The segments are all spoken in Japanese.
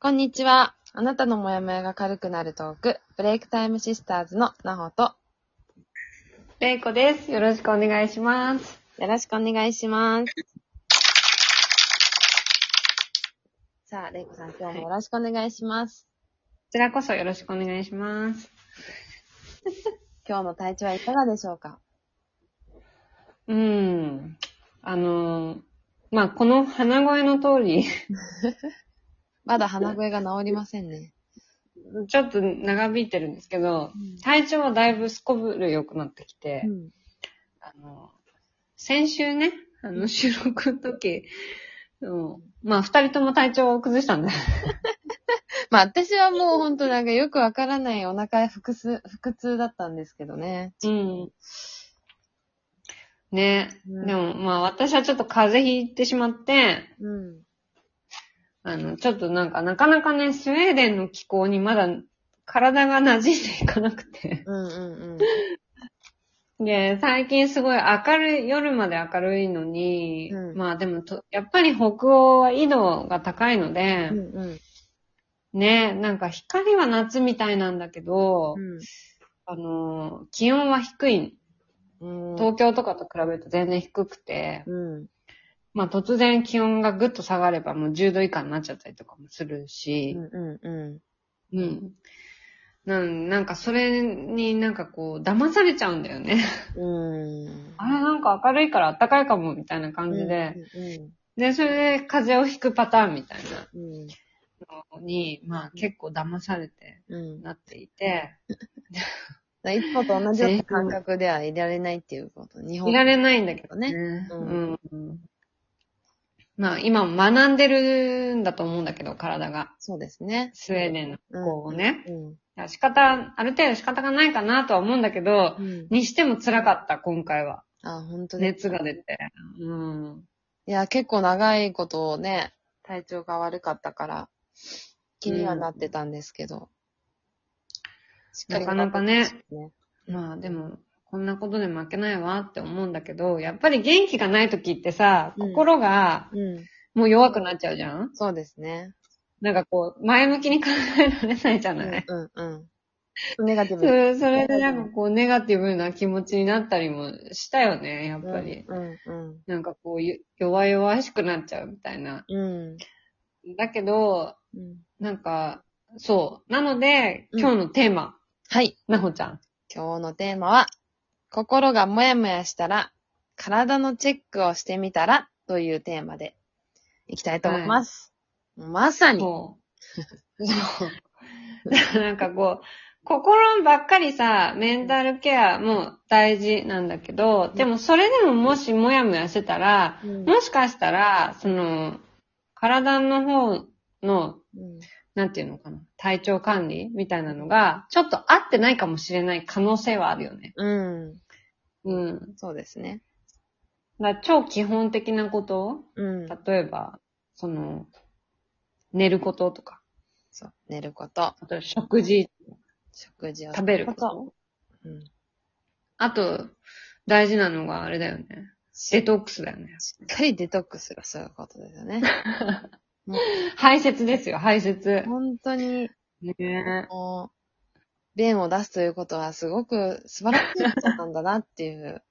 こんにちは。あなたのモヤモヤが軽くなるトーク、ブレイクタイムシスターズのなほと、れいこです。よろしくお願いします。よろしくお願いします。さあ、れいこさん、今日もよろしくお願いします。こちらこそよろしくお願いします。今日の体調はいかがでしょうか？うん。あのー、まあ、この鼻声の通り、まだ鼻声が治りませんね。ちょっと長引いてるんですけど、体調はだいぶすこぶる良くなってきて、うん。あの、先週ね、あの、収録の時、うんまあ、二人とも体調を崩したんだよ。まあ、私はもうほんとなんかよくわからないお腹腹痛、腹痛だったんですけどね。うん。ね、うんでも、まあ、私はちょっと風邪ひいてしまって、うん。あの、ちょっとなんか、なかなかね、スウェーデンの気候にまだ体が馴染んでいかなくて。うんうんで、最近すごい明るい、夜まで明るいのに、うんまあでもと、やっぱり北欧は緯度が高いのでう、ん。うんうん。ね、なんか光は夏みたいなんだけど、あの、気温は低い。うん。東京とかと比べると全然低くて、うん。まあ突然気温がぐっと下がればもう10度以下になっちゃったりとかもするし、うんうんうん。うん。なんなんかそれになんかこう騙されちゃうんだよね。うん。あれなんか明るいから暖かいかもみたいな感じで。で、それで風邪をひくパターンみたいうん。うん。なのに、まあ結構騙されてうん。なっていて、いつもと同じような感覚ではいられないっていうこと。日本いられないんだけどねね。ううんん。まあ今も学んでるんだと思うんだけど、体が。そうですね。スウェーデンの気候をね。うん。仕方、ある程度仕方がないかなとは思うんだけど、うん。にしても辛かった、今回は。あ、本当熱が出て。うん。いや、結構長いことをね、体調が悪かったから、気にはなってたんですけど。しっかりなかなかねね。まあでも、こんなことで負けないわって思うんだけど、やっぱり元気がない時ってさ、うん心がうん。もう弱くなっちゃうじゃん？そうですね。なんかこう、前向きに考えられないじゃない、うんうん。ネガティそブ。れそれでなんかこう、ネガティブな気持ちになったりもしたよね、やっぱり。うんうん。なんかこう、ゆ弱々しくなっちゃうみたいな。うん。だけど、うん。なんか、そう。なので、うん今日のテーマ、はい。なほちゃん。今日のテーマは、心がもやもやしたら、体のチェックをしてみたらというテーマでいきたいと思います。まさに。そう。なんかこう、心ばっかりさ、メンタルケアも大事なんだけど、でもそれでももしもやもやしてたら、うんもしかしたら、その、体の方の、うんなんていうのかな、体調管理みたいなのが、ちょっと合ってないかもしれない可能性はあるよね。うん。うん。そうですね。だから超基本的なことうん。例えば、その、寝ることとか、そう。寝ること、あと食事、食事を食べるこ。と。うん。あと、大事なのがあれだよね。デトックスだよね。しっかりデトックスがそういうことですよね。排泄ですよ、排泄。本当に、ねもう、便を出すということはすごく素晴らしいことなんだなっていう。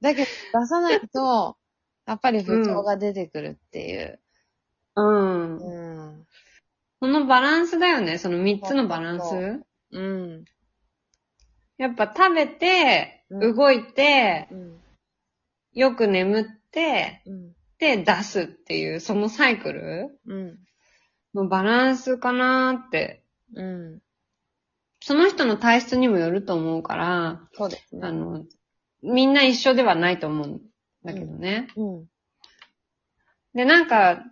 だけど、出さないと、やっぱり不調が出てくるっていう。うん。うん。そのバランスだよね、その三つのバランそス。うん。やっぱ食べて、うん動いて、うん。よく眠って、うん。で、出すっていう、そのサイクルうん。のバランスかなーって。うん。その人の体質にもよると思うから、そうですね。あの、みんな一緒ではないと思うんだけどね。うん。で、なんか、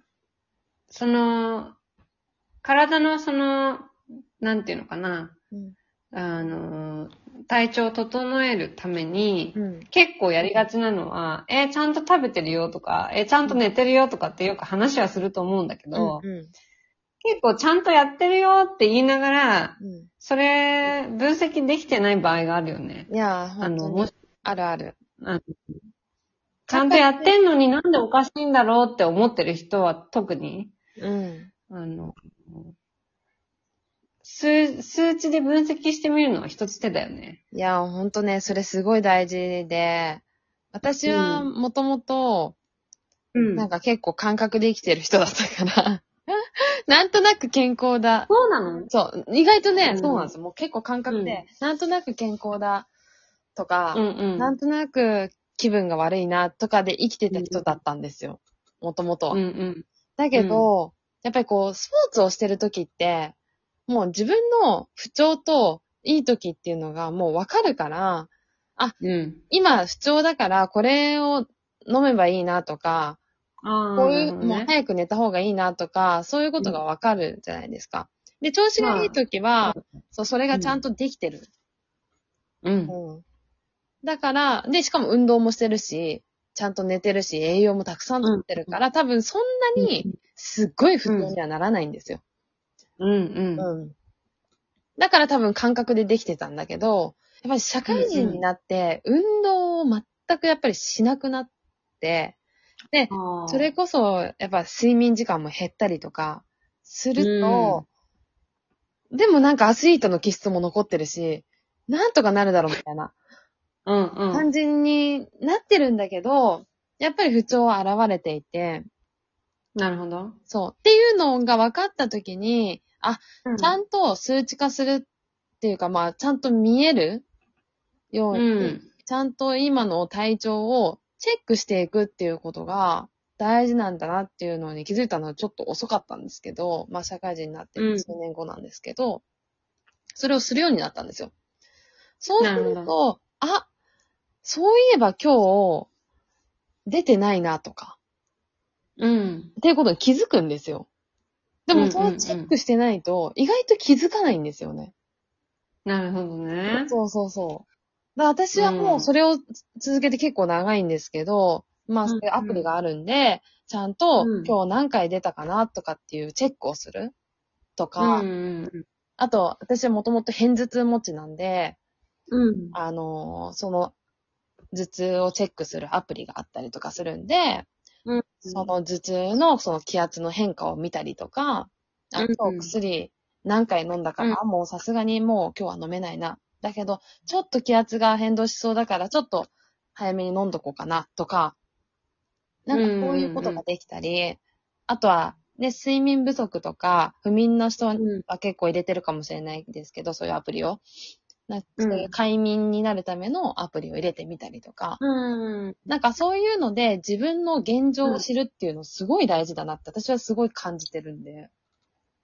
その、体のその、なんていうのかな、うん。あの、体調を整えるために、うん。結構やりがちなのは、えーちゃんと食べてるよとか、えーちゃんと寝てるよとかってよく話はすると思うんだけど、うん。結構ちゃんとやってるよって言いながら、うん。それ、分析できてない場合があるよね。いやー、あ本当の、もにし、あるある。あのちゃんとやってんのになんでおかしいんだろうって思ってる人は特に、うん。あの、数、数値で分析してみるのは一つ手だよね。いや、ほんとね、それすごい大事で、私はもともと、うんなんか結構感覚で生きてる人だったから、なんとなく健康だ。そうなの？そう、意外とね、うんそうなんですよ。もう結構感覚で、なんとなく健康だとか、うんうん。なんとなく気分が悪いなとかで生きてた人だったんですよ。もともとは。うんうん。だけど、やっぱりこう、スポーツをしてる時って、もう自分の不調といい時っていうのがもうわかるから、うん。今不調だからこれを飲めばいいなとか、ああ。こういう、ねもう早く寝た方がいいなとか、そういうことがわかるじゃないですか。で、調子がいい時は、そう、それがちゃんとできてる。うん。うん。だから、で、しかも運動もしてるし、ちゃんと寝てるし、栄養もたくさんとってるから、多分そんなに、すっごい不調にはならないんですよ。うんうん。うん。だから多分感覚でできてたんだけど、やっぱり社会人になって、運動を全くやっぱりしなくなって、あーそれこそ、やっぱ睡眠時間も減ったりとか、すると、でもなんかアスリートの気質も残ってるし、なんとかなるだろうみたいなうんうん。感じになってるんだけど、やっぱり不調は現れていて、なるほど。そう。っていうのが分かった時に、あ、ちゃんんと数値化するっていうか、まあ、ちゃんと見えるよううに、ん。ちゃんと今の体調をチェックしていくっていうことが大事なんだなっていうのに気づいたのはちょっと遅かったんですけど、まあ社会人になってうん数年後なんですけど、それをするようになったんですよ。そうすなるほると、あ、そういえば今日出てないなとか、うん。っていうことに気づくんですよ。でも、うんうんうんそうチェックしてないと、意外と気づかないんですよね。なるほどね。そうそうそう。だから私はもうそれを続けて結構長いんですけど、まあ、そういうアプリがあるんで、ちゃんとうん今日何回出たかなとかっていうチェックをするとか、うんあと、私はもともと偏頭痛持ちなんで、うん。あのーその、頭痛をチェックするアプリがあったりとかするんで、うん。その頭痛のその気圧の変化を見たりとか、あうんと薬何回飲んだから、もうさすがにもう今日は飲めないな。だけど、ちょっと気圧が変動しそうだから、ちょっと早めに飲んどこうかな、とか、なんかこういうことができたり、あとは、ね、睡眠不足とか、不眠の人はうん結構入れてるかもしれないですけど、そういうアプリを。なんかうんそういう快眠になるためのアプリを入れてみたりとか、うん。なんかそういうので自分の現状を知るっていうのすごい大事だなって私はすごい感じてるんで。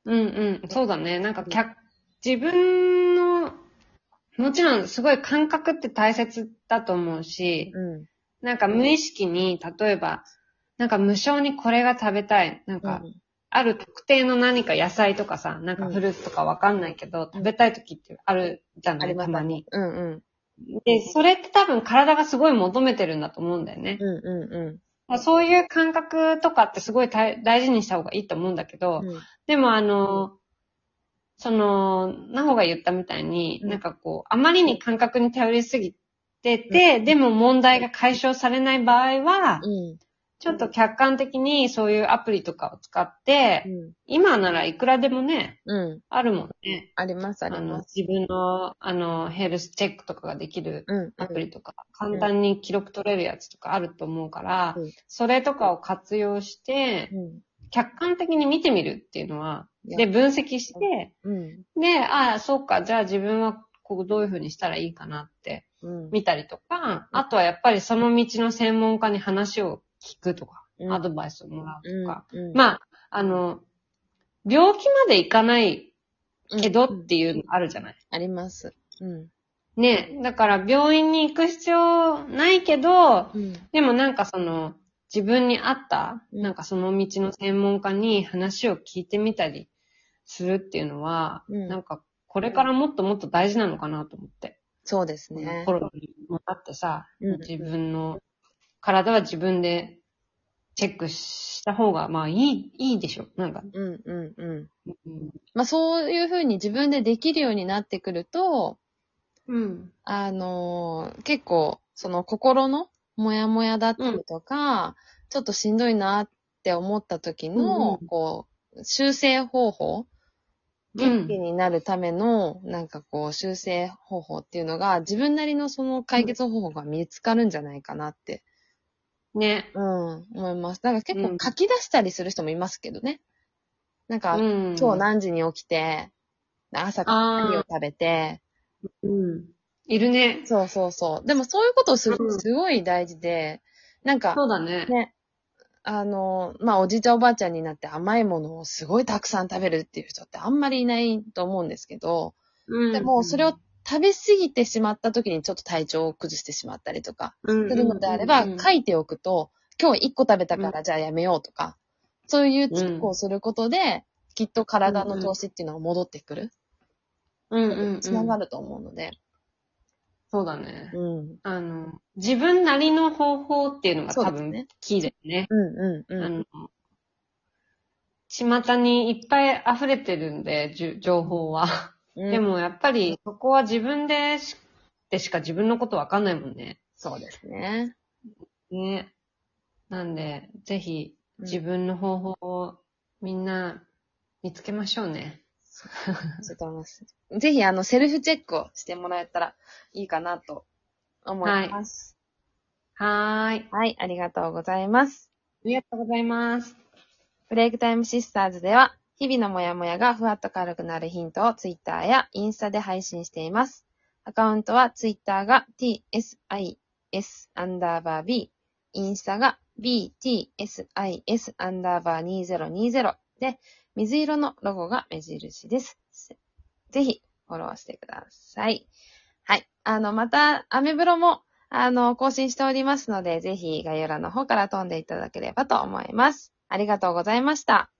うんうん。そうだね。なんか、客、自分の、もちろんすごい感覚って大切だと思うし、うん。なんか無意識に、例えば、なんか無償にこれが食べたい。なんか、ある特定の何か野菜とかさ、なんかフルーツとかわかんないけど、食べたい時ってあるじゃない、たまに。うんうん。で、それって多分体がすごい求めてるんだと思うんだよね。うんうんうそういう感覚とかってすごい大大事にした方がいいと思うんだけど、ん。うんでもあの、その、なほが言ったみたいに、うんなんかこう、あまりに感覚に頼りすぎてて、でも問題が解消されない場合は、うん。ちょっと客観的にそういうアプリとかを使って、うん。今ならいくらでもね、うん。あるもんね。ありますあります。、自分の、あの、ヘルスチェックとかができるうん。アプリとか、簡単に記録取れるやつとかあると思うから、うんそれとかを活用して、うん。客観的に見てみるっていうのは、で、分析して、うん。で、ああ、そうか、じゃあ自分はこうどういうふうにしたらいいかなってうん。見たりとか、あとはやっぱりその道の専門家に話を聞くとか、うんアドバイスをもらうとか。うん。まあ、あの、病気までいかないけどうんっていうのあるじゃない。あります。うん。ねだから病院に行く必要ないけど、うん。でもなんかその、自分に合った、うんなんかその道の専門家に話を聞いてみたりするっていうのは、うんなんかこれからもっともっと大事なのかなと思って。そうですねコ。ロナにもなってさ、うん自分の体は自分でチェックした方が、まあいい、いいでしょ。なんか。うんうんうん。うん。まあそういうふうに自分でできるようになってくると、うん。あのー結構、その心のモヤモヤだったりとか、ちょっとしんどいなって思った時の、うんうんこう、修正方法元気になるための、なんかこう、修正方法っていうのが、自分なりのその解決方法が見つかるんじゃないかなって、ね。うん、思います。だから結構うん書き出したりする人もいますけどね。なんか、うん。今日何時に起きて、朝から何を食べて、うん。いるね。そうそうそう。でもそういうことをするうんとすごい大事で、なんか、そうだね。ね、あの、まあ、おじいちゃんおばあちゃんになって甘いものをすごいたくさん食べるっていう人ってあんまりいないと思うんですけど、うんでもそれを食べ過ぎてしまった時にちょっと体調を崩してしまったりとかすするのであれば、書いておくと、今日1個食べたからじゃあやめようとか、そういうチェックをすることで、きっと体の調子っていうのが戻ってくる。うんうんうん。つながると思うので。そうだね。うん。あの、自分なりの方法っていうのが多分キーだよね。うんうんうん。あの、巷にいっぱい溢れてるんで、情報は。うんで、もやっぱりそこは自分でしでしか自分のことわかんないもんね。そうですね。ね。なんで、ぜひうん自分の方法をみんな見つけましょうね。そうと思います。ぜひ、あの、セルフチェックをしてもらえたらいいかなと思います。はーい。はい、ありがとうございます。ありがとうございます。ブレイクタイムシスターズでは、日々のモヤモヤがふわっと軽くなるヒントをツイッターやインスタで配信しています。アカウントはツイッターが tsis アンダーバー b、インスタが btsis アンダーバー2020で、水色のロゴが目印です。ぜひ、フォローしてください。はい。あの、また、アメブロも、あの、更新しておりますので、ぜひ概要欄の方から飛んでいただければと思います。ありがとうございました。